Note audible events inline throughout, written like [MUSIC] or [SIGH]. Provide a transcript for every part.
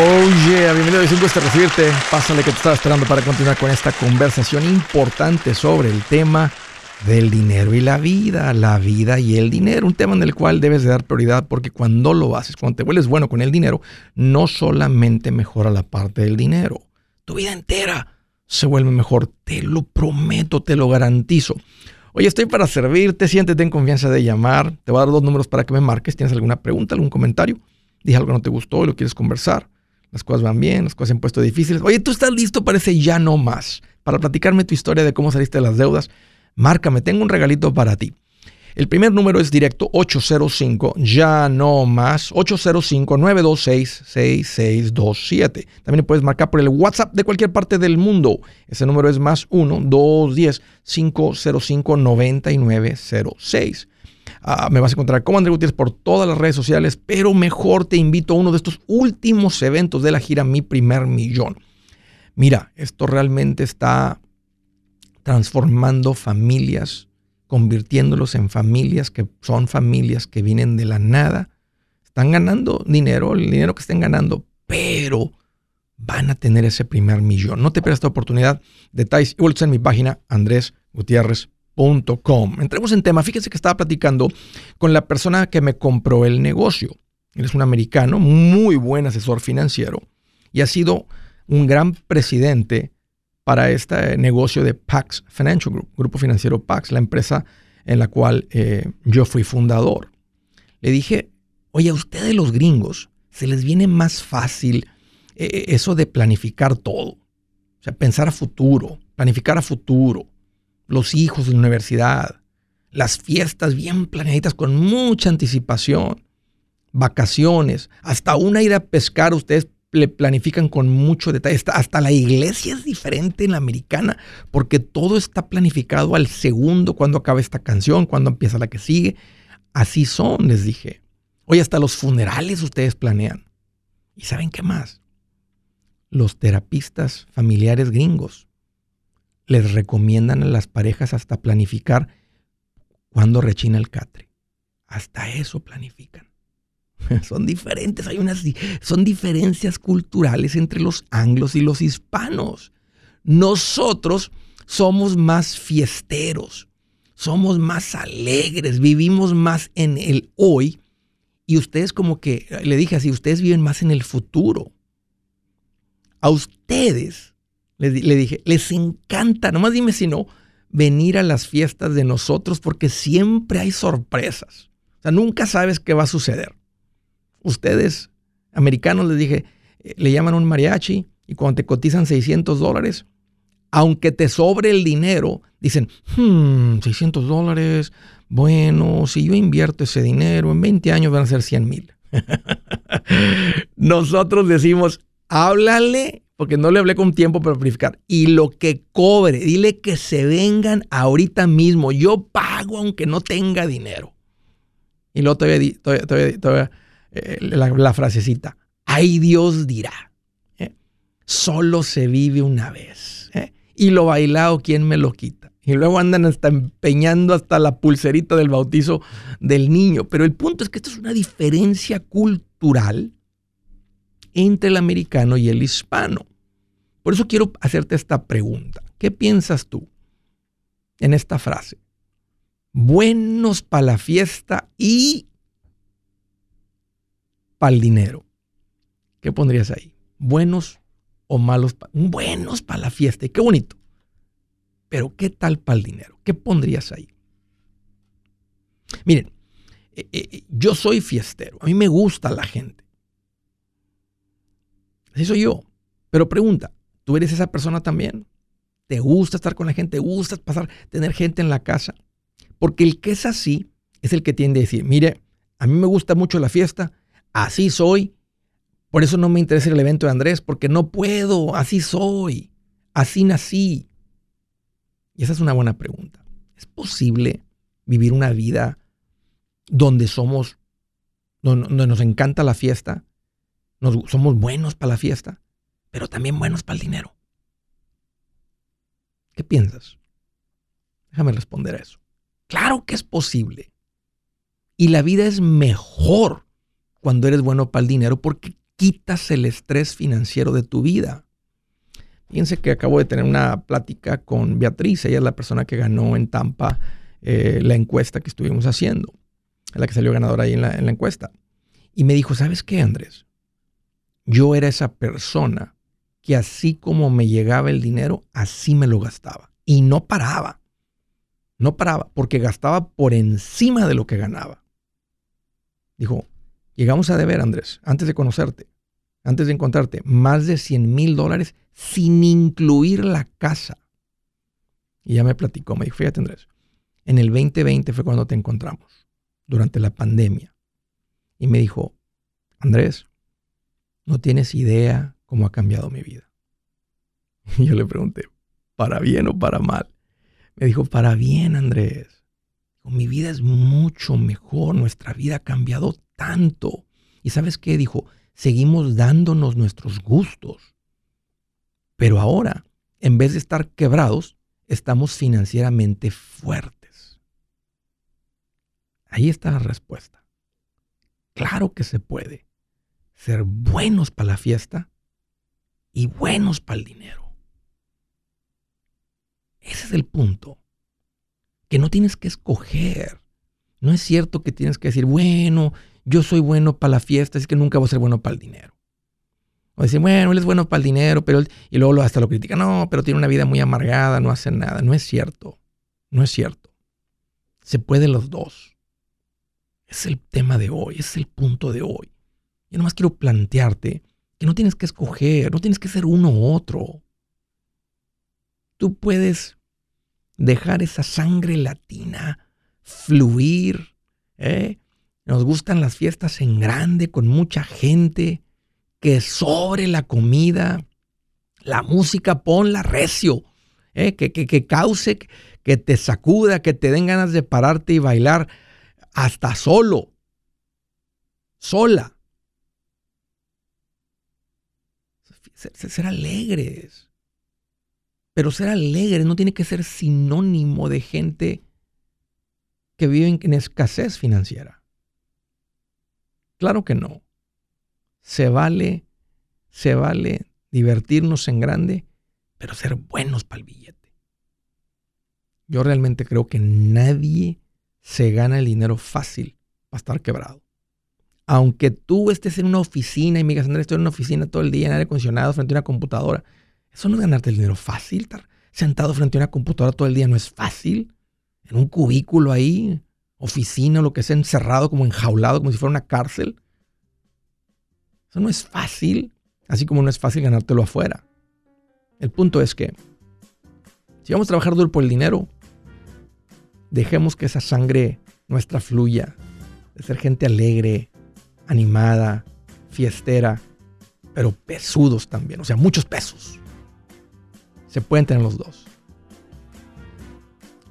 Oye, bienvenido, es un gusto recibirte. Pásale que te estaba esperando para continuar con esta conversación importante sobre el tema del dinero y la vida, la vida y el dinero, un tema en el cual debes de dar prioridad porque cuando lo haces, cuando te vuelves bueno con el dinero, no solamente mejora la parte del dinero, tu vida entera se vuelve mejor, te lo prometo, te lo garantizo. Oye, estoy para servirte, siéntete en confianza de llamar, te voy a dar dos números para que me marques, tienes alguna pregunta, algún comentario, dije algo que no te gustó y lo quieres conversar las cosas van bien, las cosas se han puesto difíciles. Oye, tú estás listo para ese ya no más. Para platicarme tu historia de cómo saliste de las deudas, márcame, tengo un regalito para ti. El primer número es directo 805, ya no más, 805-926-6627. También puedes marcar por el WhatsApp de cualquier parte del mundo. Ese número es más 1-210-505-9906. Ah, me vas a encontrar como André Gutiérrez por todas las redes sociales, pero mejor te invito a uno de estos últimos eventos de la gira Mi Primer Millón. Mira, esto realmente está transformando familias, convirtiéndolos en familias que son familias que vienen de la nada. Están ganando dinero, el dinero que estén ganando, pero van a tener ese primer millón. No te pierdas esta oportunidad. Detalles igual en mi página Andrés Entremos en tema. Fíjense que estaba platicando con la persona que me compró el negocio. Él es un americano, muy buen asesor financiero y ha sido un gran presidente para este negocio de Pax Financial Group, Grupo Financiero Pax, la empresa en la cual eh, yo fui fundador. Le dije, oye, a ustedes los gringos se les viene más fácil eh, eso de planificar todo. O sea, pensar a futuro, planificar a futuro los hijos de la universidad, las fiestas bien planeaditas con mucha anticipación, vacaciones, hasta una ida a pescar, ustedes le planifican con mucho detalle. Hasta la iglesia es diferente en la americana, porque todo está planificado al segundo, cuando acaba esta canción, cuando empieza la que sigue. Así son, les dije. Hoy hasta los funerales ustedes planean. ¿Y saben qué más? Los terapistas familiares gringos les recomiendan a las parejas hasta planificar cuando rechina el catre. Hasta eso planifican. [LAUGHS] Son diferentes, hay unas son diferencias culturales entre los anglos y los hispanos. Nosotros somos más fiesteros, somos más alegres, vivimos más en el hoy y ustedes como que le dije así, ustedes viven más en el futuro. A ustedes le, dije, les encanta, nomás dime si no, venir a las fiestas de nosotros porque siempre hay sorpresas. O sea, nunca sabes qué va a suceder. Ustedes, americanos, les dije, eh, le llaman un mariachi y cuando te cotizan 600 dólares, aunque te sobre el dinero, dicen, hmm, 600 dólares, bueno, si yo invierto ese dinero, en 20 años van a ser 100 mil. [LAUGHS] Nosotros decimos, háblale porque no le hablé con tiempo para verificar. Y lo que cobre, dile que se vengan ahorita mismo. Yo pago aunque no tenga dinero. Y luego todavía, todavía, todavía, eh, la, frasecita, ay Dios dirá, ¿eh? solo se vive una vez. ¿eh? Y lo bailado, ¿quién me lo quita? Y luego andan hasta empeñando hasta la pulserita del bautizo del niño. Pero el punto es que esto es una diferencia cultural entre el americano y el hispano. Por eso quiero hacerte esta pregunta. ¿Qué piensas tú en esta frase? Buenos para la fiesta y para el dinero. ¿Qué pondrías ahí? Buenos o malos, buenos para la fiesta. Y qué bonito. Pero ¿qué tal para el dinero? ¿Qué pondrías ahí? Miren, eh, eh, yo soy fiestero. A mí me gusta la gente. Así soy yo. Pero pregunta, ¿tú eres esa persona también? ¿Te gusta estar con la gente? ¿Te gusta pasar, tener gente en la casa? Porque el que es así es el que tiende a decir, mire, a mí me gusta mucho la fiesta, así soy, por eso no me interesa el evento de Andrés, porque no puedo, así soy, así nací. Y esa es una buena pregunta. ¿Es posible vivir una vida donde somos, donde nos encanta la fiesta, somos buenos para la fiesta, pero también buenos para el dinero. ¿Qué piensas? Déjame responder a eso. Claro que es posible. Y la vida es mejor cuando eres bueno para el dinero porque quitas el estrés financiero de tu vida. Fíjense que acabo de tener una plática con Beatriz, ella es la persona que ganó en Tampa eh, la encuesta que estuvimos haciendo, la que salió ganadora ahí en la encuesta. Y me dijo, ¿sabes qué, Andrés? Yo era esa persona que así como me llegaba el dinero, así me lo gastaba. Y no paraba. No paraba, porque gastaba por encima de lo que ganaba. Dijo, llegamos a deber, Andrés, antes de conocerte, antes de encontrarte, más de 100 mil dólares sin incluir la casa. Y ya me platicó, me dijo, fíjate Andrés, en el 2020 fue cuando te encontramos, durante la pandemia. Y me dijo, Andrés, no tienes idea cómo ha cambiado mi vida. Y [LAUGHS] yo le pregunté, ¿para bien o para mal? Me dijo, para bien, Andrés. Mi vida es mucho mejor, nuestra vida ha cambiado tanto. ¿Y sabes qué? Dijo, seguimos dándonos nuestros gustos. Pero ahora, en vez de estar quebrados, estamos financieramente fuertes. Ahí está la respuesta. Claro que se puede ser buenos para la fiesta y buenos para el dinero. Ese es el punto. Que no tienes que escoger. No es cierto que tienes que decir, bueno, yo soy bueno para la fiesta, es que nunca voy a ser bueno para el dinero. O decir, bueno, él es bueno para el dinero, pero y luego hasta lo critica. No, pero tiene una vida muy amargada, no hace nada. No es cierto. No es cierto. Se puede los dos. Es el tema de hoy, es el punto de hoy. Yo nomás quiero plantearte que no tienes que escoger, no tienes que ser uno u otro. Tú puedes dejar esa sangre latina fluir. ¿eh? Nos gustan las fiestas en grande, con mucha gente que sobre la comida, la música, ponla recio, ¿eh? que, que, que cause, que te sacuda, que te den ganas de pararte y bailar hasta solo, sola. Ser, alegres. Pero ser alegres no tiene que ser sinónimo de gente que vive en escasez financiera. Claro que no se vale, se vale divertirnos en grande, pero ser buenos para el billete. Yo realmente creo que nadie se gana el dinero fácil para estar quebrado. Aunque tú estés en una oficina y me digas, Andrés, estoy en una oficina todo el día en aire acondicionado frente a una computadora, eso no es ganarte el dinero fácil. Estar sentado frente a una computadora todo el día no es fácil. En un cubículo ahí, oficina o lo que sea, encerrado, como enjaulado, como si fuera una cárcel. Eso no es fácil, así como no es fácil ganártelo afuera. El punto es que si vamos a trabajar duro por el dinero, dejemos que esa sangre nuestra fluya, de ser gente alegre, animada, fiestera, pero pesudos también, o sea, muchos pesos. Se pueden tener los dos.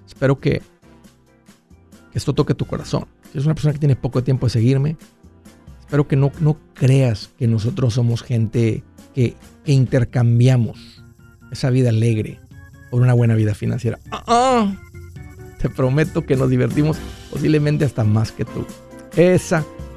Espero que, que esto toque tu corazón. Si eres una persona que tiene poco tiempo de seguirme, Espero que no, no creas que nosotros somos gente que, intercambiamos esa vida alegre por una buena vida financiera. Ah, ah. Te prometo que nos divertimos posiblemente hasta más que tú. Esa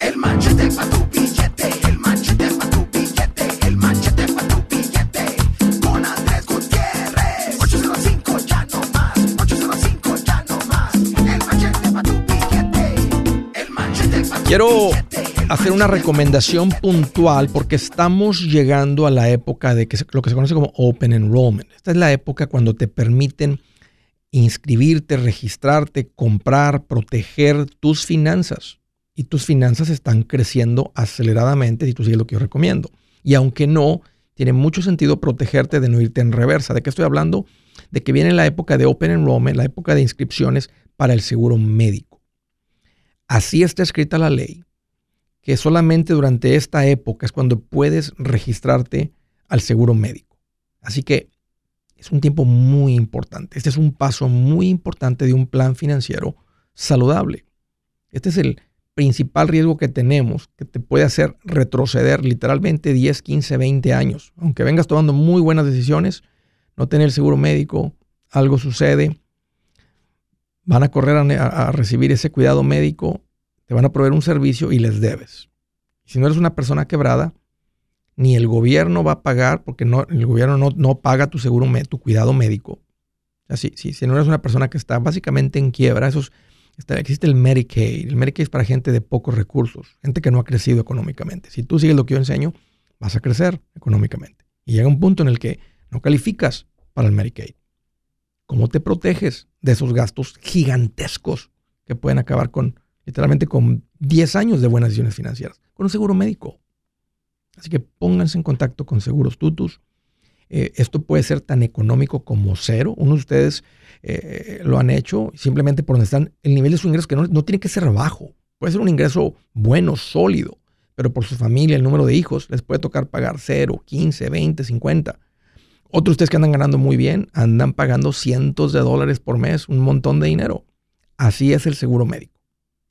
El manchete para tu billete, el manchete para tu billete, el manchete para tu billete. Con Andrés Gutiérrez. 805 ya no más, 805 ya no más. El manchete para tu billete, el manchete para tu Quiero hacer una recomendación puntual porque estamos llegando a la época de que lo que se conoce como Open Enrollment. Esta es la época cuando te permiten inscribirte, registrarte, comprar, proteger tus finanzas y tus finanzas están creciendo aceleradamente si tú sigues lo que yo recomiendo. Y aunque no, tiene mucho sentido protegerte de no irte en reversa. ¿De qué estoy hablando? De que viene la época de Open Enrollment, la época de inscripciones para el seguro médico. Así está escrita la ley, que solamente durante esta época es cuando puedes registrarte al seguro médico. Así que es un tiempo muy importante. Este es un paso muy importante de un plan financiero saludable. Este es el, principal riesgo que tenemos, que te puede hacer retroceder literalmente 10, 15, 20 años. Aunque vengas tomando muy buenas decisiones, no tener seguro médico, algo sucede, van a correr a, recibir ese cuidado médico, te van a proveer un servicio y les debes. Si no eres una persona quebrada, ni el gobierno va a pagar, porque no, el gobierno no, no paga tu seguro, tu cuidado médico. Así, si, si no eres una persona que está básicamente en quiebra, esos existe el Medicaid. El Medicaid es para gente de pocos recursos, gente que no ha crecido económicamente. Si tú sigues lo que yo enseño, vas a crecer económicamente. Y llega un punto en el que no calificas para el Medicaid. ¿Cómo te proteges de esos gastos gigantescos que pueden acabar con, literalmente, con 10 años de buenas decisiones financieras? Con un seguro médico. Así que pónganse en contacto con Seguros Tutus. Eh, esto puede ser tan económico como cero. Uno de ustedes eh, lo han hecho simplemente por donde están el nivel de su ingreso, que no, no tiene que ser bajo. Puede ser un ingreso bueno, sólido, pero por su familia, el número de hijos, les puede tocar pagar 0, 15, 20, 50. Otros ustedes que andan ganando muy bien, andan pagando cientos de dólares por mes, un montón de dinero. Así es el seguro médico.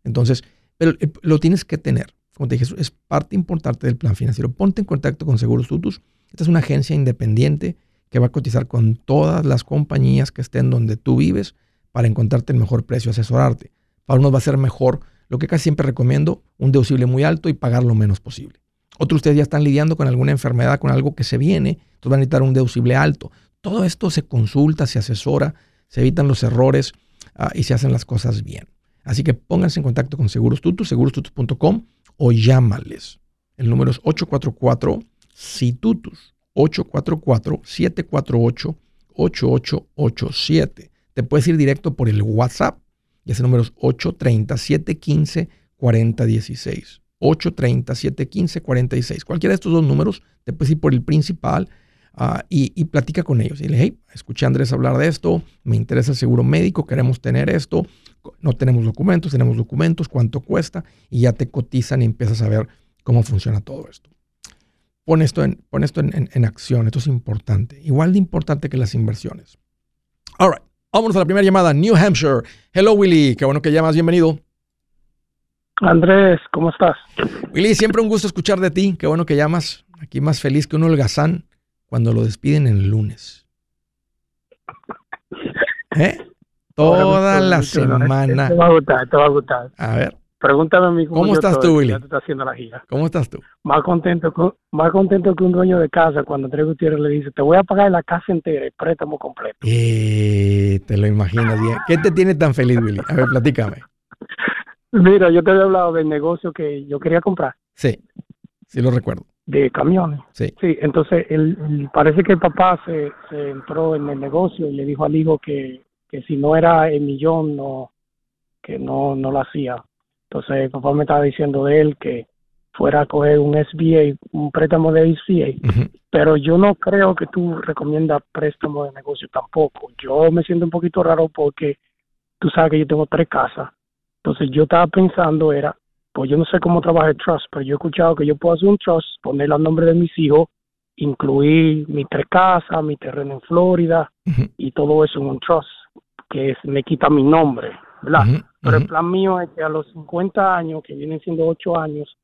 Entonces, pero eh, lo tienes que tener. Como te dije, es parte importante del plan financiero. Ponte en contacto con Seguros Tutus esta es una agencia independiente que va a cotizar con todas las compañías que estén donde tú vives para encontrarte el mejor precio, asesorarte. Para unos va a ser mejor, lo que casi siempre recomiendo, un deducible muy alto y pagar lo menos posible. Otros ustedes ya están lidiando con alguna enfermedad, con algo que se viene, entonces van a necesitar un deducible alto. Todo esto se consulta, se asesora, se evitan los errores ah, y se hacen las cosas bien. Así que pónganse en contacto con Seguros Tutus, segurostutus.com o llámales. El número es 844 Situtus 844-748-8887. Te puedes ir directo por el WhatsApp y ese número es 830-715-4016. 830-715-46. Cualquiera de estos dos números, te puedes ir por el principal ah, y, platica con ellos. Y dile, hey, escuché a Andrés hablar de esto, me interesa el seguro médico, queremos tener esto, no tenemos documentos, tenemos documentos, cuánto cuesta, y ya te cotizan y empiezas a ver cómo funciona todo esto. Pon esto, en, esto en, acción, esto es importante, igual de importante que las inversiones. All right, vámonos a la primera llamada, New Hampshire. Hello Willy, qué bueno que llamas, bienvenido. Andrés, ¿cómo estás? Willy, siempre un gusto escuchar de ti, qué bueno que llamas. Aquí más feliz que un holgazán cuando lo despiden el lunes. ¿Eh? Toda la semana. Te va a gustar, te va a gustar. A ver. Pregúntame a mí cómo, estás tú, Willy. haciendo la gira. ¿Cómo estás tú? Más contento, más contento que un dueño de casa cuando Andrés Gutiérrez le dice, te voy a pagar la casa entera, el préstamo completo. Eh, te lo imaginas bien. ¿Qué te tiene tan feliz, Willy? A ver, platícame. [LAUGHS] Mira, yo te había hablado del negocio que yo quería comprar. Sí, sí lo recuerdo. De camiones. Sí. Sí, entonces él, parece que el papá se, se entró en el negocio y le dijo al hijo que, que si no era el millón, no, que no, no lo hacía. Entonces el papá me estaba diciendo de él que fuera a coger un SBA, un préstamo de SBA, pero yo no creo que tú recomiendas préstamo de negocio tampoco. Yo me siento un poquito raro porque tú sabes que yo tengo tres casas. Entonces yo estaba pensando era, pues yo no sé cómo trabaja el trust, pero yo he escuchado que yo puedo hacer un trust, poner el nombre de mis hijos, incluir mi tres casas, mi terreno en Florida y todo eso en un trust que me quita mi nombre, ¿verdad? Pero el plan mío es que a los 50 años, que vienen siendo 8 años,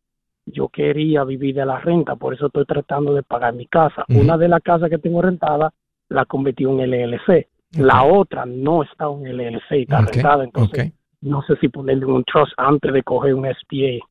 yo quería vivir de la renta, por eso estoy tratando de pagar mi casa. Una de las casas que tengo rentada la convertí en LLC. La otra no está en LLC, está rentada, entonces no sé si ponerle un trust antes de coger un SBA,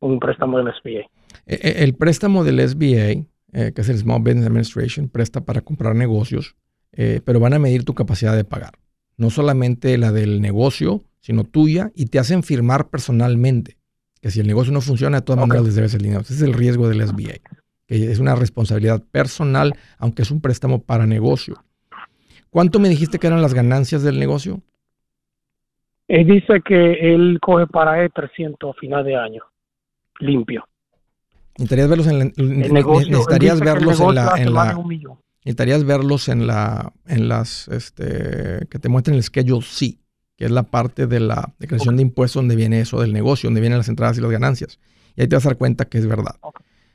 un préstamo del SBA. E, e, el préstamo del SBA, eh, que es el Small Business Administration, presta para comprar negocios, eh, pero van a medir tu capacidad de pagar. No solamente la del negocio, sino tuya, y te hacen firmar personalmente que si el negocio no funciona, de todas maneras les debes el dinero. Ese es el riesgo del SBA, que es una responsabilidad personal, aunque es un préstamo para negocio. ¿Cuánto me dijiste que eran las ganancias del negocio? Él dice que él coge para él 300 a final de año, limpio. Necesitarías verlos en la, necesitarías verlos en la, en la necesitarías verlos en la en las este que te muestren el schedule C que es la parte de la declaración de impuestos donde viene eso del negocio, donde vienen las entradas y las ganancias. Y ahí te vas a dar cuenta que es verdad.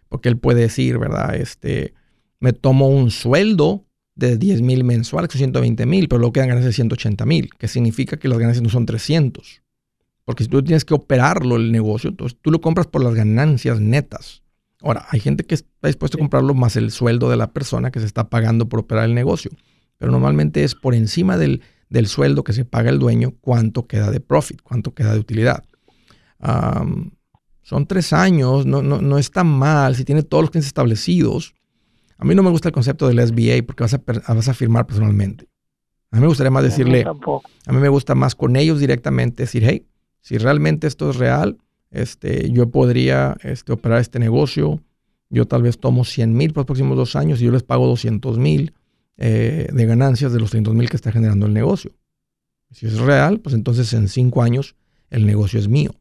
Porque él puede decir, ¿verdad? Este, me tomo un sueldo de 10 mil mensuales, 120 mil, pero luego quedan ganancias de 180 mil, que significa que las ganancias no son 300. Porque si tú tienes que operarlo el negocio, entonces tú lo compras por las ganancias netas. Ahora, hay gente que está dispuesta a comprarlo más el sueldo de la persona que se está pagando por operar el negocio. Pero normalmente es por encima del, del sueldo que se paga el dueño, cuánto queda de profit, cuánto queda de utilidad. son tres años, no, no, no está mal si tiene todos los clientes establecidos. A mí no me gusta el concepto del SBA porque vas a, vas a firmar personalmente. A mí me gustaría más decirle, a mí me gusta más con ellos directamente decir, hey, si realmente esto es real, este, yo podría este, operar este negocio, yo tal vez tomo 100 mil por los próximos dos años y yo les pago 200 mil eh, de ganancias de los 300 mil que está generando el negocio. Si es real, pues entonces en cinco años el negocio es mío.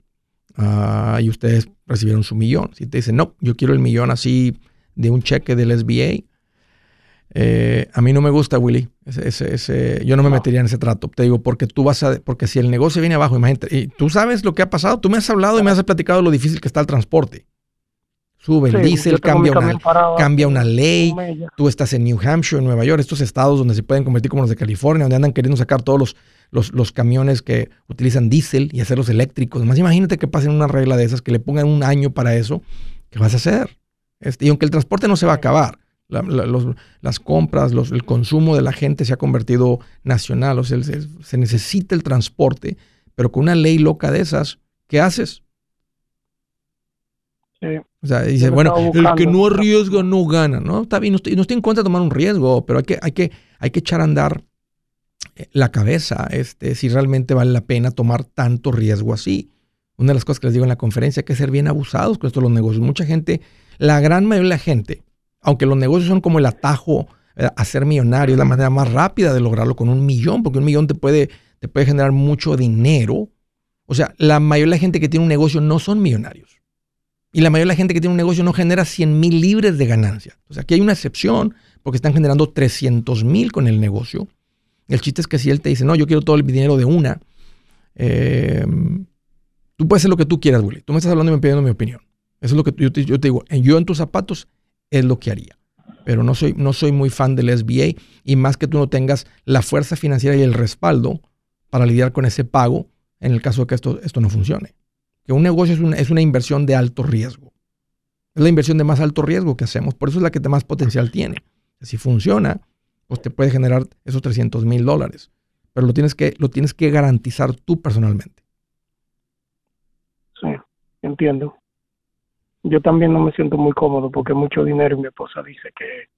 Ah, y ustedes recibieron su millón. Si te dicen, no, yo quiero el millón así de un cheque del SBA, eh, a mí no me gusta, Willy. Ese, yo no me metería en ese trato. Te digo, porque tú vas a. Porque si el negocio viene abajo, imagínate. Y tú sabes lo que ha pasado. Tú me has hablado y me has platicado lo difícil que está el transporte. Sube el diésel, cambia una, cambia una ley. Tú estás en New Hampshire, en Nueva York, estos estados donde se pueden convertir como los de California, donde andan queriendo sacar todos los, los, camiones que utilizan diésel y hacerlos eléctricos. Más imagínate que pasen una regla de esas, que le pongan un año para eso. ¿Qué vas a hacer? Este, y aunque el transporte no se va a acabar, las compras, los, el consumo de la gente se ha convertido nacional. O sea, se, se necesita el transporte, pero con una ley loca de esas, ¿qué haces? O sea, dice, bueno, el que no arriesga no gana, ¿no? Está bien, no estoy, no estoy en contra de tomar un riesgo, pero hay que, hay que, hay que echar a andar eh, la cabeza, este, si realmente vale la pena tomar tanto riesgo así. Una de las cosas que les digo en la conferencia, hay que ser bien abusados con esto de los negocios. Mucha gente, la gran mayoría de la gente, aunque los negocios son como el atajo eh, a ser millonario, es la manera más rápida de lograrlo con un millón, porque un millón te puede, te puede generar mucho dinero. O sea, la mayoría de la gente que tiene un negocio no son millonarios. Y la mayoría de la gente que tiene un negocio no genera 100 mil libres de ganancia. Sea, aquí hay una excepción porque están generando 300 mil con el negocio. El chiste es que si él te dice, no, yo quiero todo el dinero de una, em, tú puedes hacer lo que tú quieras, Willy. Tú me estás hablando y me pidiendo mi opinión. Eso es lo que yo te, yo te digo. Yo en tus zapatos es lo que haría. Pero no soy, no soy muy fan del SBA y más que tú no tengas la fuerza financiera y el respaldo para lidiar con ese pago en el caso de que esto, esto no funcione que un negocio es una, es una inversión de alto riesgo. Es la inversión de más alto riesgo que hacemos. Por eso es la que más potencial tiene. Si funciona, pues te puede generar esos 300 mil dólares. Pero lo tienes, que, lo tienes que garantizar tú personalmente. Sí, entiendo. Yo también no me siento muy cómodo porque mucho dinero y mi esposa dice que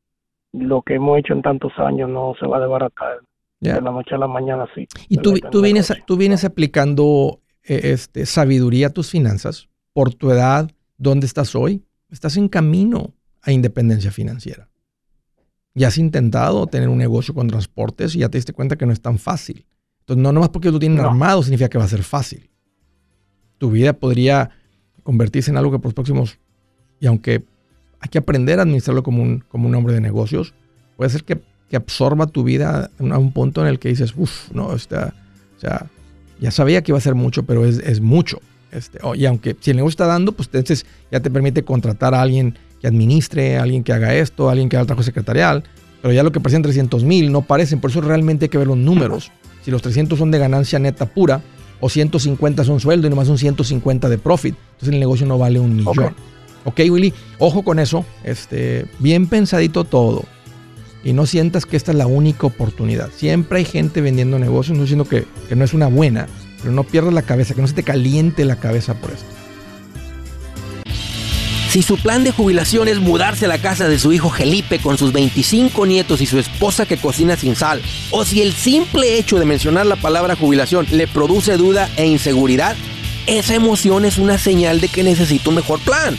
lo que hemos hecho en tantos años no se va a desbaratar. De la noche a la mañana, sí. Y tú, tú, vienes, tú vienes aplicando este, sabiduría a tus finanzas por tu edad, ¿Dónde estás hoy? Estás en camino a independencia financiera. Ya has intentado tener un negocio con transportes y ya te diste cuenta que no es tan fácil. Entonces, no nomás porque lo tienen armado significa que va a ser fácil. Tu vida podría convertirse en algo que por los próximos, y aunque hay que aprender a administrarlo como un, como un hombre de negocios, puede ser que, absorba tu vida a un punto en el que dices, uff, no, está, o sea, ya sabía que iba a ser mucho, pero es, es mucho. Este, y aunque si el negocio está dando, pues entonces ya te permite contratar a alguien que administre, a alguien que haga esto, a alguien que haga el trabajo secretarial, pero ya lo que parecen 300 mil no parecen, por eso realmente hay que ver los números. Si los 300 son de ganancia neta pura o 150 son sueldo y nomás son 150 de profit, entonces el negocio no vale un millón. Ok, Willy, ojo con eso, este, bien pensadito todo. Y no sientas que esta es la única oportunidad. Siempre hay gente vendiendo negocios, no diciendo que, que no es una buena, pero no pierdas la cabeza, que no se te caliente la cabeza por esto. Si su plan de jubilación es mudarse a la casa de su hijo Felipe con sus 25 nietos y su esposa que cocina sin sal, o si el simple hecho de mencionar la palabra jubilación le produce duda e inseguridad, esa emoción es una señal de que necesita un mejor plan.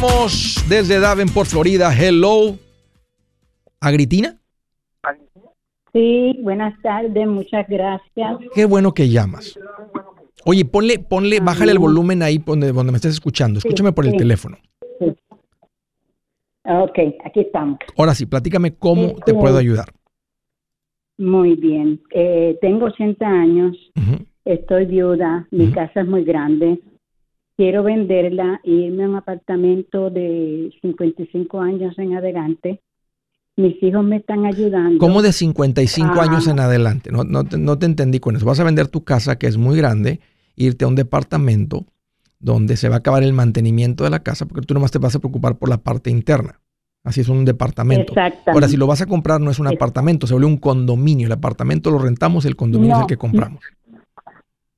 Continuamos desde Davenport, Florida. Hello. ¿Agritina? Sí, buenas tardes, muchas gracias. Qué bueno que llamas. Oye, ponle, ponle, bájale el volumen ahí donde, donde me estés escuchando. Escúchame por el teléfono. Sí. Ok, aquí estamos. Ahora sí, platícame cómo te puedo ayudar. Muy bien. Eh, tengo 80 años, estoy viuda, mi casa es muy grande, quiero venderla e irme a un apartamento de 55 años en adelante. Mis hijos me están ayudando. ¿Cómo de 55 ah. años en adelante? No, no, te, no te entendí con eso. Vas a vender tu casa, que es muy grande, irte a un departamento donde se va a acabar el mantenimiento de la casa, porque tú nomás te vas a preocupar por la parte interna. Así es un departamento. Ahora, si lo vas a comprar, no es un apartamento, se vuelve un condominio. El apartamento lo rentamos, el condominio es el que compramos.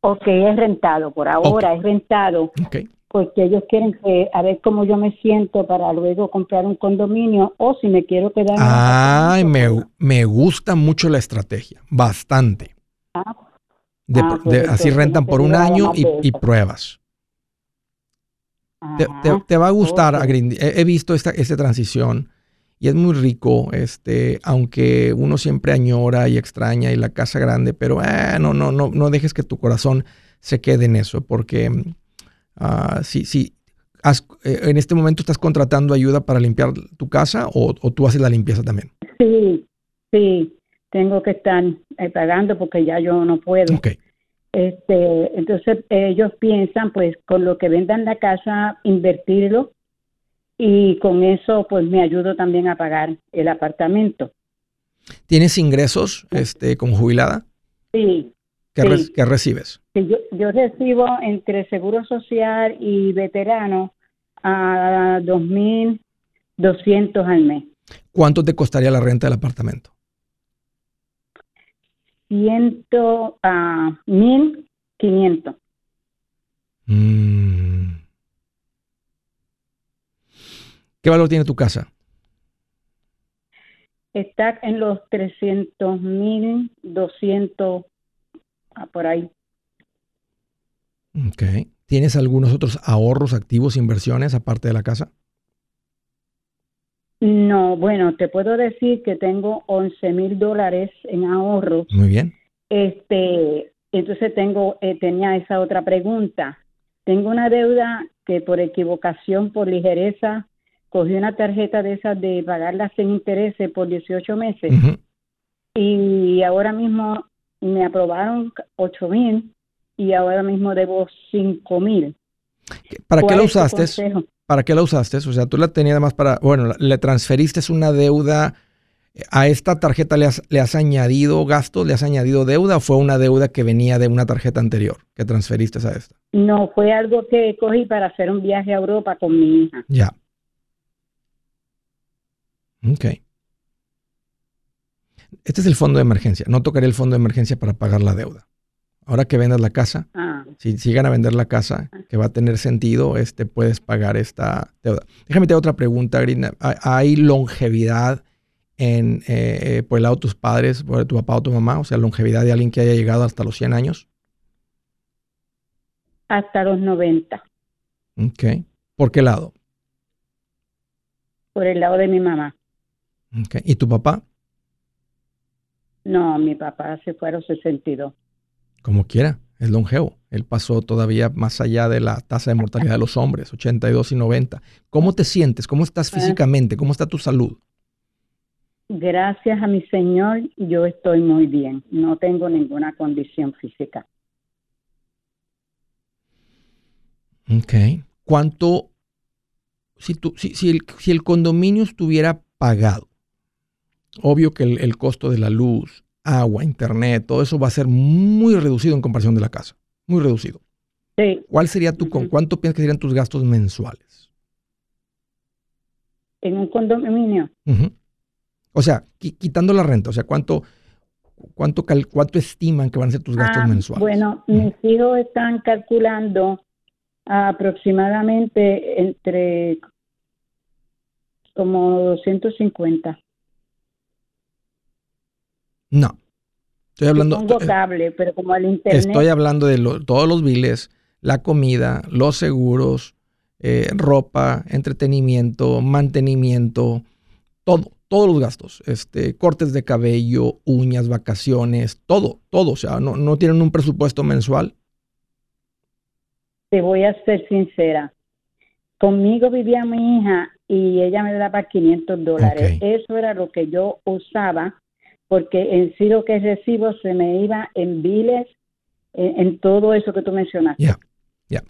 Ok, es rentado, por ahora es rentado. Porque ellos quieren que, a ver cómo yo me siento para luego comprar un condominio o si me quiero quedar. Ay, me, me gusta mucho la estrategia, bastante. Ah, ah, pues así rentan por un año y, pruebas. Te, va a gustar, he, visto esta, esta transición y es muy rico, este, aunque uno siempre añora y extraña y la casa grande, pero eh, no, no, no, no dejes que tu corazón se quede en eso, porque uh, si, si eh, en este momento estás contratando ayuda para limpiar tu casa o, tú haces la limpieza también. Sí, sí, tengo que estar eh, pagando porque ya yo no puedo. Okay. Este, entonces ellos piensan, pues, con lo que vendan la casa, invertirlo y con eso pues me ayudo también a pagar el apartamento. ¿Tienes ingresos este, como jubilada? Sí. ¿Qué, recibes? yo, yo, recibo entre Seguro Social y Veterano a 2.200 al mes. ¿Cuánto te costaría la renta del apartamento? Ciento, a 1.500. Mm. ¿Qué valor tiene tu casa? Está en los 300 mil, 200, ah, por ahí. Ok. ¿Tienes algunos otros ahorros, activos, inversiones aparte de la casa? No, bueno, te puedo decir que tengo 11 mil dólares en ahorro. Muy bien. Este, entonces tengo, eh, tenía esa otra pregunta. Tengo una deuda que por equivocación, por ligereza, cogí una tarjeta de esas de pagarla sin intereses por 18 meses. Y ahora mismo me aprobaron 8 mil y ahora mismo debo 5 mil. ¿Para qué la usaste? ¿Para qué la usaste? O sea, tú la tenías además para, bueno, le transferiste una deuda. ¿A esta tarjeta le has, le has añadido gastos? ¿Le has añadido deuda o fue una deuda que venía de una tarjeta anterior que transferiste a esta? No, fue algo que cogí para hacer un viaje a Europa con mi hija. Ya. Ok. Este es el fondo de emergencia. No tocaré el fondo de emergencia para pagar la deuda. Ahora que vendas la casa, ah. si sigan a vender la casa, que va a tener sentido, este, puedes pagar esta deuda. Déjame te otra pregunta, Grina. ¿Hay longevidad en, eh, eh, por el lado de tus padres, por tu papá o tu mamá? O sea, longevidad de alguien que haya llegado hasta los 100 años. Hasta los 90. Ok. ¿Por qué lado? Por el lado de mi mamá. ¿Y tu papá? No, mi papá se fue a los 62. Como quiera, es longevo. Él pasó todavía más allá de la tasa de mortalidad de los hombres, 82 y 90. ¿Cómo te sientes? ¿Cómo estás ah. físicamente? ¿Cómo está tu salud? Gracias a mi Señor, yo estoy muy bien. No tengo ninguna condición física. Ok. ¿Cuánto, si, tú, si, si, el, si el condominio estuviera pagado, obvio que el, costo de la luz, agua, internet, todo eso va a ser muy reducido en comparación de la casa. Muy reducido. Sí. ¿Cuál sería tu, con cuánto piensas que serían tus gastos mensuales? En un condominio. O sea, quitando la renta, o sea, ¿cuánto, cuánto, cuánto estiman que van a ser tus gastos ah, mensuales? Bueno, mis hijos están calculando aproximadamente entre como 250. No. Estoy hablando. cable, pero como el internet. Estoy hablando de todos los biles, la comida, los seguros, eh, ropa, entretenimiento, mantenimiento, todo, todos los gastos. Este, cortes de cabello, uñas, vacaciones, todo, todo. O sea, no, no tienen un presupuesto mensual. Te voy a ser sincera. Conmigo vivía mi hija y ella me daba 500 dólares. Eso era lo que yo usaba porque en sí lo que recibo se me iba en biles, en, todo eso que tú mencionaste. Ya, ya.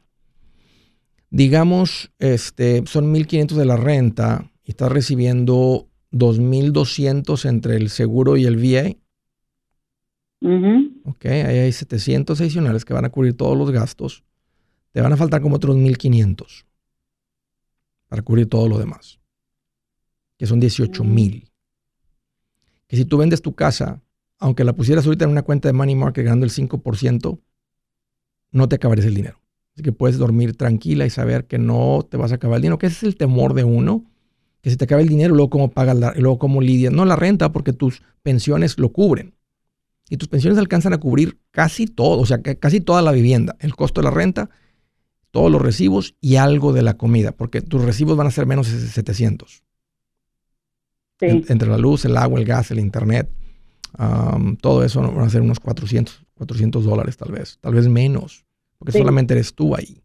Digamos, este, son 1.500 de la renta y estás recibiendo 2.200 entre el seguro y el VA. Ok, ahí hay 700 adicionales que van a cubrir todos los gastos. Te van a faltar como otros 1.500 para cubrir todo lo demás, que son 18.000 que si tú vendes tu casa, aunque la pusieras ahorita en una cuenta de money market ganando el 5%, no te acabarías el dinero. Así que puedes dormir tranquila y saber que no te vas a acabar el dinero, que ese es el temor de uno, que si te acaba el dinero, luego cómo pagas, la, luego cómo lidias. No la renta, porque tus pensiones lo cubren. Y tus pensiones alcanzan a cubrir casi todo, o sea, casi toda la vivienda, el costo de la renta, todos los recibos y algo de la comida, porque tus recibos van a ser menos de 700 entre la luz, el agua, el gas, el internet, todo eso van a ser unos 400, 400 dólares tal vez, tal vez menos, porque solamente eres tú ahí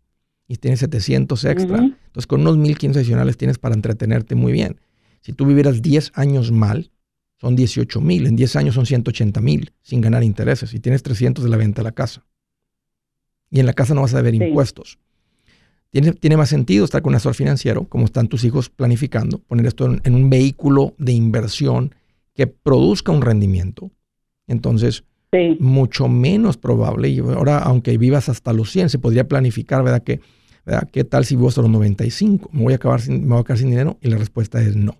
y tienes 700 extra. Entonces con unos 1500 adicionales tienes para entretenerte muy bien. Si tú vivieras 10 años mal, son 18 mil, en 10 años son 180 mil sin ganar intereses y tienes 300 de la venta de la casa. Y en la casa no vas a deber impuestos. Tiene, más sentido estar con un asesor financiero, como están tus hijos planificando, poner esto en, un vehículo de inversión que produzca un rendimiento. Entonces, mucho menos probable, y ahora aunque vivas hasta los 100, se podría planificar, ¿verdad? Que, ¿verdad? ¿Qué tal si vivo hasta los 95? ¿Me voy, a acabar sin, ¿Me voy a quedar sin dinero? Y la respuesta es no.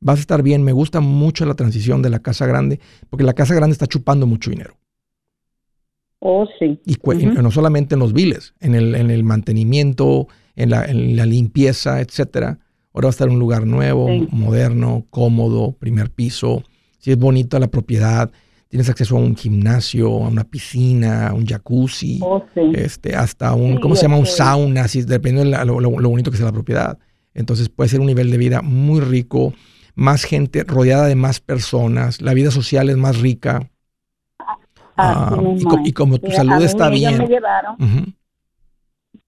Vas a estar bien. Me gusta mucho la transición de la casa grande, porque la casa grande está chupando mucho dinero. Oh, sí. Y, no solamente en los biles, en el, en el mantenimiento, en la, en la, limpieza, etcétera. Ahora va a estar en un lugar nuevo, moderno, cómodo, primer piso. Si es bonita la propiedad, tienes acceso a un gimnasio, a una piscina, a un jacuzzi, oh, este, hasta un, ¿cómo se llama? Un sauna, si, dependiendo de lo, bonito que sea la propiedad. Entonces puede ser un nivel de vida muy rico. más gente rodeada de más personas, la vida social es más rica. Ah, y, como tu salud está bien. Me llevaron,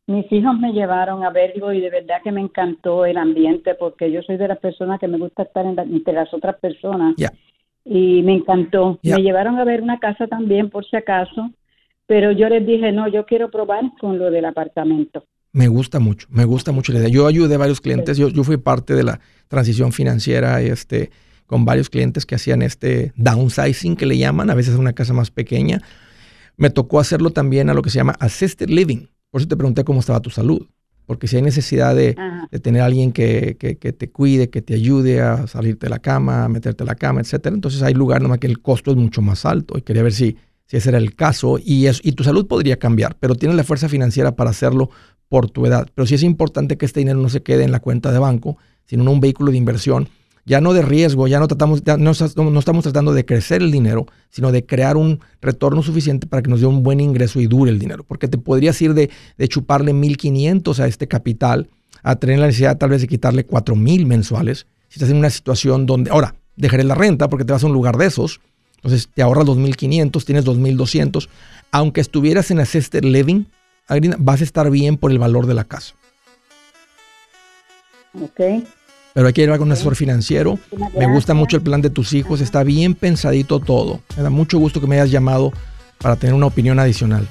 Mis hijos me llevaron a verlo y de verdad que me encantó el ambiente porque yo soy de las personas que me gusta estar entre las otras personas. Y me encantó. Me llevaron a ver una casa también por si acaso, pero yo les dije, no, yo quiero probar con lo del apartamento. Me gusta mucho, me gusta mucho la idea. Yo ayudé a varios clientes, yo, yo fui parte de la transición financiera este, con varios clientes que hacían este downsizing que le llaman, a veces una casa más pequeña. Me tocó hacerlo también a lo que se llama assisted living. Por eso te pregunté cómo estaba tu salud. Porque si hay necesidad de, tener a alguien que, que, te cuide, que te ayude a salirte de la cama, a meterte a la cama, etcétera, entonces hay lugar nomás que el costo es mucho más alto. Y quería ver si, si ese era el caso. Y, y tu salud podría cambiar, pero tienes la fuerza financiera para hacerlo por tu edad. Pero sí es importante que este dinero no se quede en la cuenta de banco, sino en un vehículo de inversión, ya no de riesgo, ya no tratamos, no, estamos tratando de crecer el dinero, sino de crear un retorno suficiente para que nos dé un buen ingreso y dure el dinero. Porque te podrías ir de, de chuparle 1.500 a este capital a tener la necesidad tal vez de quitarle 4.000 mensuales. Si estás en una situación donde, ahora, dejaré la renta porque te vas a un lugar de esos, entonces te ahorras 2.500, tienes 2.200. Aunque estuvieras en assisted living, vas a estar bien por el valor de la casa. Ok. Pero hay que ir con un asesor financiero. Me gusta mucho el plan de tus hijos. Está bien pensadito todo. Me da mucho gusto que me hayas llamado para tener una opinión adicional.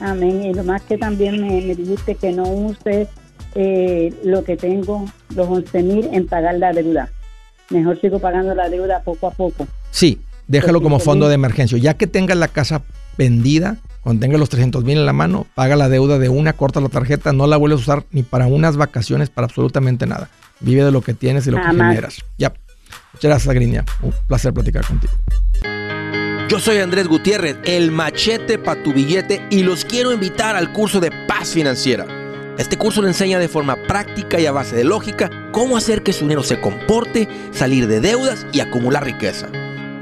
Amén. Y lo más que también me, dijiste que no use eh, lo que tengo, los 11 mil, en pagar la deuda. Mejor sigo pagando la deuda poco a poco. Sí, déjalo como fondo de emergencia. Ya que tengas la casa vendida, cuando tengas los 300 mil en la mano, paga la deuda de una, corta la tarjeta, no la vuelves a usar ni para unas vacaciones, para absolutamente nada. Vive de lo que tienes y lo que generas. Ya. Muchas gracias, Grinia. Un placer platicar contigo. Yo soy Andrés Gutiérrez, el machete para tu billete, y los quiero invitar al curso de paz financiera. Este curso le enseña de forma práctica y a base de lógica cómo hacer que su dinero se comporte, salir de deudas y acumular riqueza.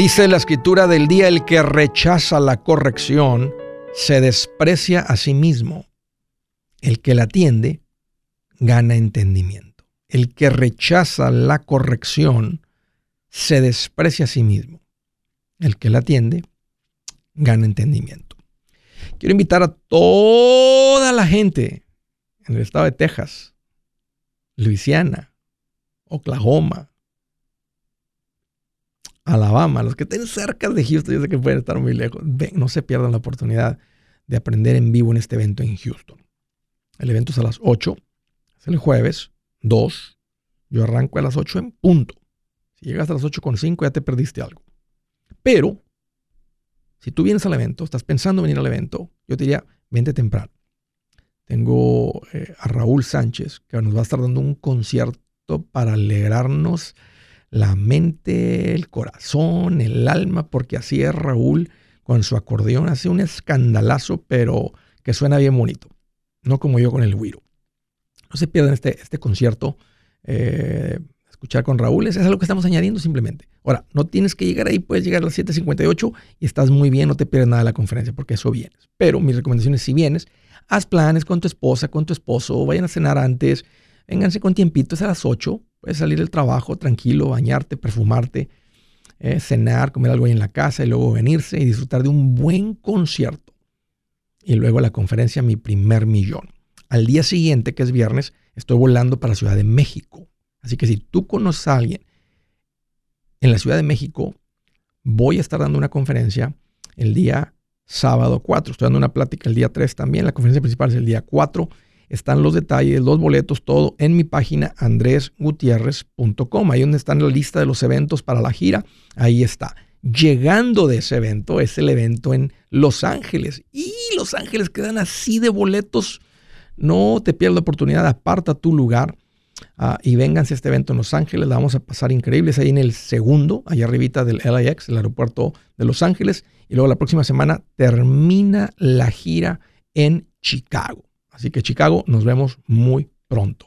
Dice la escritura del día, el que rechaza la corrección se desprecia a sí mismo. El que la atiende gana entendimiento. El que rechaza la corrección se desprecia a sí mismo. El que la atiende gana entendimiento. Quiero invitar a toda la gente en el estado de Texas, Luisiana, Oklahoma, Alabama, los que estén cerca de Houston, yo sé que pueden estar muy lejos. no se pierdan la oportunidad de aprender en vivo en este evento en Houston. El evento es a las 8, es el jueves 2. Yo arranco a las 8 en punto. Si llegas a las 8 con 5 ya te perdiste algo. Pero, si tú vienes al evento, estás pensando en venir al evento, yo te diría, vente temprano. Tengo eh, a Raúl Sánchez, que nos va a estar dando un concierto para alegrarnos la mente, el corazón, el alma, porque así es Raúl con su acordeón, hace un escandalazo, pero que suena bien bonito, no como yo con el Wiro. No se pierdan este, este concierto, eh, escuchar con Raúl, es, es algo que estamos añadiendo simplemente. Ahora, no tienes que llegar ahí, puedes llegar a las 7.58 y estás muy bien, no te pierdes nada de la conferencia, porque eso vienes. Pero mis recomendaciones, si vienes, haz planes con tu esposa, con tu esposo, vayan a cenar antes, vénganse con tiempitos a las 8, Puedes salir del trabajo tranquilo, bañarte, perfumarte, eh, cenar, comer algo ahí en la casa y luego venirse y disfrutar de un buen concierto. Y luego la conferencia Mi primer millón. Al día siguiente, que es viernes, estoy volando para Ciudad de México. Así que si tú conoces a alguien en la Ciudad de México, voy a estar dando una conferencia el día sábado 4. Estoy dando una plática el día 3 también. La conferencia principal es el día 4. Están los detalles, los boletos, todo en mi página andresgutierrez.com. Ahí donde está la lista de los eventos para la gira. Ahí está. Llegando de ese evento es el evento en Los Ángeles. Y Los Ángeles quedan así de boletos. No te pierdas la oportunidad, aparta tu lugar uh, y vénganse a este evento en Los Ángeles. La vamos a pasar increíbles ahí en el segundo, allá arribita del LAX, el aeropuerto de Los Ángeles. Y luego la próxima semana termina la gira en Chicago. Así que Chicago, nos vemos muy pronto.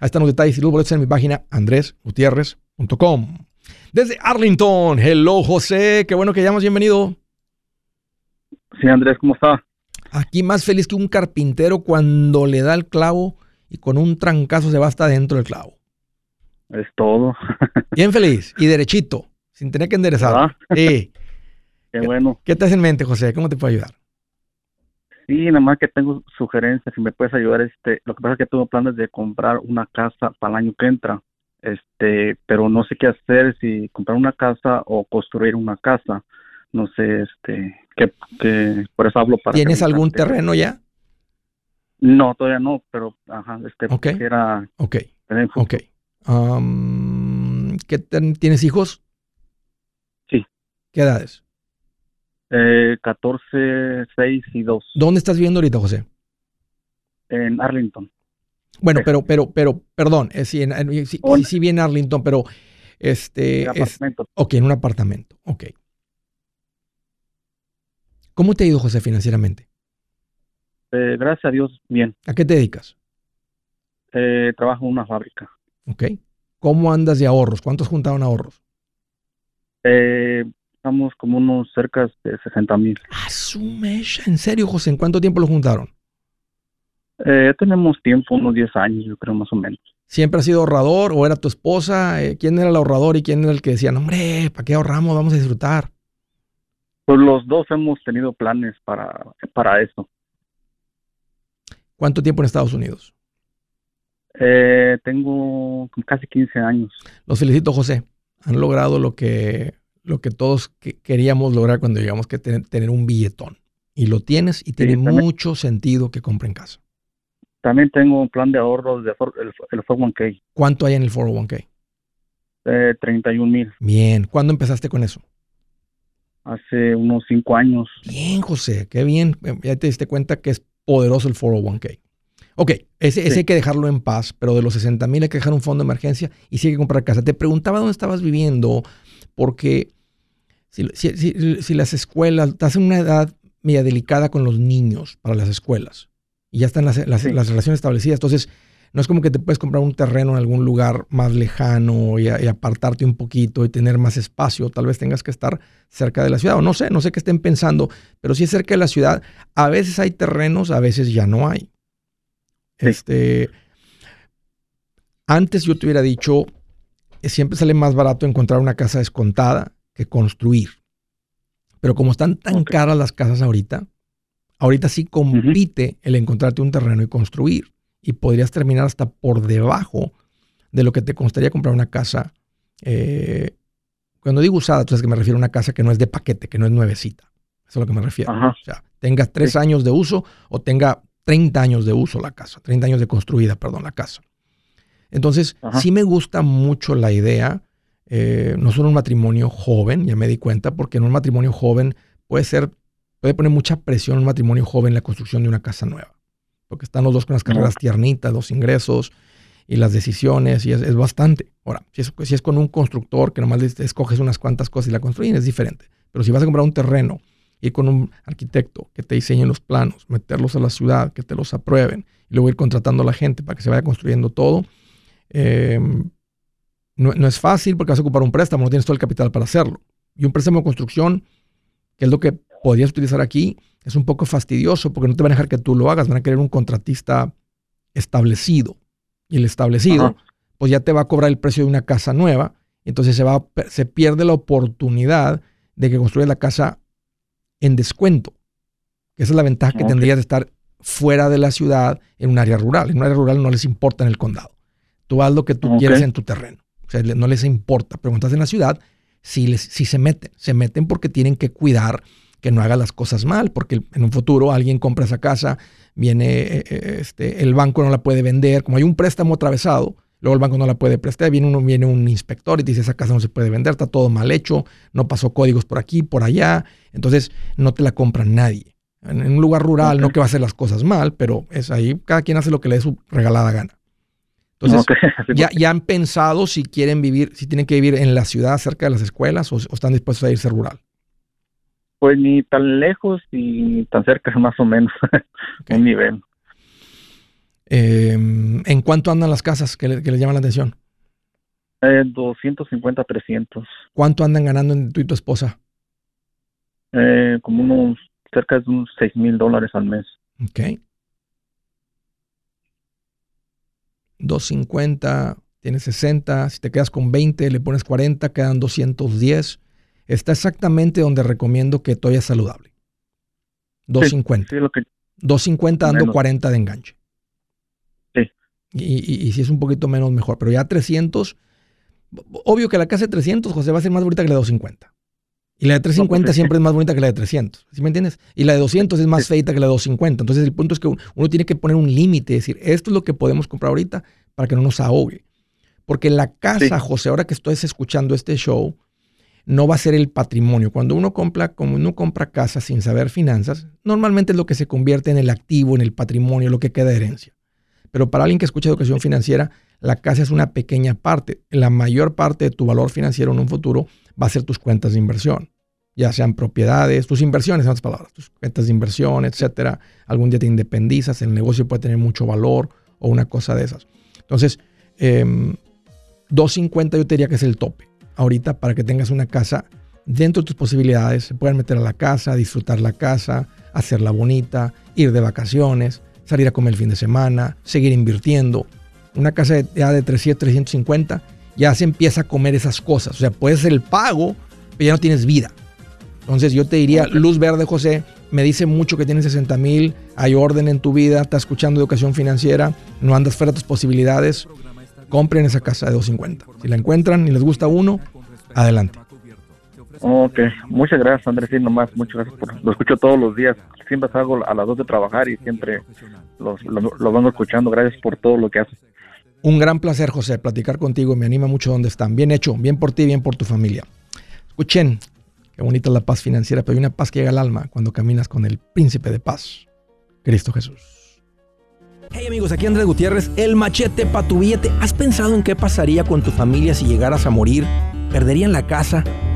Ahí están los detalles y los boletos en mi página andresgutierrez.com. Desde Arlington, hello José, qué bueno que llamas, bienvenido. Sí, Andrés, ¿cómo está? Aquí más feliz que un carpintero cuando le da el clavo y con un trancazo se va hasta dentro del clavo. Es todo. [LAUGHS] Bien feliz y derechito, sin tener que enderezar. Sí. [LAUGHS] Qué bueno. ¿Qué te hace en mente, José? ¿Cómo te puedo ayudar? Sí, nada más que tengo sugerencias, si me puedes ayudar. Este, lo que pasa es que tengo planes de comprar una casa para el año que entra, este, pero no sé qué hacer, si comprar una casa o construir una casa. No sé, este, que, por eso hablo para. ¿Tienes algún terreno ya? No, todavía no, pero ajá, este, Ok. Ok. Ok. Um, ¿qué ¿Tienes hijos? Sí. ¿Qué edades? Eh, 14, 6 y 2. ¿Dónde estás viviendo ahorita, José? En Arlington. Bueno, pero, pero, pero, perdón, eh, sí, en, en, sí, sí, bien Arlington, pero este. En apartamento. ok, en un apartamento. Ok. ¿Cómo te ha ido, José, financieramente? Eh, gracias a Dios, bien. ¿A qué te dedicas? Eh, trabajo en una fábrica. Ok. ¿Cómo andas de ahorros? ¿Cuántos juntaron ahorros? Estamos como unos cerca de 60 mil. Asume, ¿en serio, José? ¿En cuánto tiempo lo juntaron? Eh, tenemos tiempo, unos 10 años, yo creo más o menos. ¿Siempre has sido ahorrador o era tu esposa? Eh, ¿Quién era el ahorrador y quién era el que decía, no, hombre, ¿para qué ahorramos? Vamos a disfrutar. Pues los dos hemos tenido planes para, para eso. ¿Cuánto tiempo en Estados Unidos? Eh, tengo casi 15 años. Los felicito, José. Han logrado lo que, lo que todos que queríamos lograr cuando llegamos que tener, tener un billetón. Y lo tienes y tiene también. mucho sentido que compren casa. También tengo un plan de ahorros de for- el, el 401k, ¿Cuánto hay en el 401k? eh, 31 mil, Bien. ¿Cuándo empezaste con eso? hace unos 5 años. Bien, José, qué bien. Ya te diste cuenta que es poderoso el 401k. Ok, ese, ese Sí. hay que dejarlo en paz, pero de los 60 mil hay que dejar un fondo de emergencia y sí hay que comprar casa. Te preguntaba dónde estabas viviendo, porque si, si- si- si las escuelas, estás en una edad media delicada con los niños para las escuelas y ya están las, las- Sí. las relaciones establecidas, entonces no es como que te puedes comprar un terreno en algún lugar más lejano y, a- y apartarte un poquito y tener más espacio. Tal vez tengas que estar cerca de la ciudad o no sé, no sé qué estén pensando, pero si es cerca de la ciudad, a veces hay terrenos, a veces ya no hay. Sí. Este, antes yo te hubiera dicho, eh, siempre sale más barato encontrar una casa descontada que construir. Pero como están tan caras las casas ahorita, ahorita sí compite el encontrarte un terreno y construir. Y podrías terminar hasta por debajo de lo que te costaría comprar una casa. eh, cuando digo usada, tú sabes que me refiero a una casa que no es de paquete, que no es nuevecita. Eso es a lo que me refiero. Ajá. O sea, tenga tres Sí. años de uso o tenga 30 años de uso la casa, 30 años de construida, perdón, la casa. Entonces, Ajá. sí me gusta mucho la idea, eh, no solo un matrimonio joven, ya me di cuenta, porque en un matrimonio joven puede ser, puede poner mucha presión un matrimonio joven la construcción de una casa nueva, porque están los dos con las carreras tiernitas, los ingresos y las decisiones, y es, es bastante. Ahora, si es, si es con un constructor que nomás escoges unas cuantas cosas y la construyen, es diferente. Pero si vas a comprar un terreno, ir con un arquitecto que te diseñe los planos, meterlos a la ciudad, que te los aprueben, y luego ir contratando a la gente para que se vaya construyendo todo, eh, no, no es fácil porque vas a ocupar un préstamo, no tienes todo el capital para hacerlo. Y un préstamo de construcción, que es lo que podrías utilizar aquí, es un poco fastidioso porque no te van a dejar que tú lo hagas, van a querer un contratista establecido. Y el establecido, Ajá. pues ya te va a cobrar el precio de una casa nueva, entonces se, va, se pierde la oportunidad de que construyas la casa en descuento. Esa es la ventaja que Ok. tendrías de estar fuera de la ciudad en un área rural. En un área rural no les importa en el condado. Tú haz lo que tú quieres en tu terreno. O sea, no les importa. Estás en la ciudad, sí, les, sí se meten. Se meten porque tienen que cuidar que no haga las cosas mal, porque en un futuro alguien compra esa casa, viene, eh, eh, este, el banco no la puede vender, como hay un préstamo atravesado, luego el banco no la puede prestar, viene, uno, viene un inspector y te dice esa casa no se puede vender, está todo mal hecho, no pasó códigos por aquí, por allá, entonces no te la compra nadie. En, un lugar rural no que va a hacer las cosas mal, pero es ahí, cada quien hace lo que le dé su regalada gana. Entonces, [LAUGHS] ya, ya, han pensado si quieren vivir, si tienen que vivir en la ciudad cerca de las escuelas o, o están dispuestos a irse rural. Pues ni tan lejos ni tan cerca, [LAUGHS] más o menos, un nivel. Em, ¿En cuánto andan las casas que, les llaman la atención? Eh, 250, 300. ¿Cuánto andan ganando en tú y tu esposa? Eh, como unos, cerca de unos 6 mil dólares al mes. Ok. 250, tienes 60, si te quedas con 20, le pones 40, quedan 210 está exactamente donde recomiendo que todavía es saludable. 250. Sí, 250 dando 40 de enganche. Sí. Y, si es un poquito menos, mejor. Pero ya 300, obvio que la casa de 300, José, va a ser más bonita que la de 250. Y la de 350 pues siempre es más bonita que la de 300. ¿Sí me entiendes? Y la de 200 es más feita que la de 250. Entonces el punto es que uno tiene que poner un límite, decir, esto es lo que podemos comprar ahorita para que no nos ahogue. Porque la casa, José, ahora que estoy escuchando este show, no va a ser el patrimonio. Cuando uno compra, como uno compra casa sin saber finanzas, normalmente es lo que se convierte en el activo, en el patrimonio, lo que queda de herencia. Pero para alguien que escucha educación financiera, la casa es una pequeña parte. La mayor parte de tu valor financiero en un futuro va a ser tus cuentas de inversión, ya sean propiedades, tus inversiones, en otras palabras, tus cuentas de inversión, etcétera. Algún día te independizas, el negocio puede tener mucho valor o una cosa de esas. Entonces, 250 em, yo te diría que es el tope ahorita para que tengas una casa dentro de tus posibilidades. Se pueden meter a la casa, disfrutar la casa, hacerla bonita, ir de vacaciones, salir a comer el fin de semana, seguir invirtiendo. Una casa ya de 300, 350 ya se empieza a comer esas cosas. O sea, puede ser el pago, pero ya no tienes vida. Entonces yo te diría, luz verde, José, me dice mucho que tienes 60 mil, hay orden en tu vida, estás escuchando educación financiera, no andas fuera de tus posibilidades compren esa casa de 250. Si la encuentran y les gusta uno, adelante. Ok, muchas gracias Andrés, sí, nomás, muchas gracias por, lo escucho todos los días, siempre salgo a las dos de trabajar y siempre los, lo, vengo escuchando, gracias por todo lo que haces. Un gran placer, José, platicar contigo, me anima mucho donde están, bien hecho, bien por ti, bien por tu familia. Escuchen, qué bonita es la paz financiera, pero hay una paz que llega al alma cuando caminas con el príncipe de paz, Cristo Jesús. Hey amigos, aquí Andrés Gutiérrez, el machete para tu billete. ¿Has pensado en qué pasaría con tu familia si llegaras a morir? ¿Perderían la casa?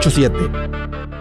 887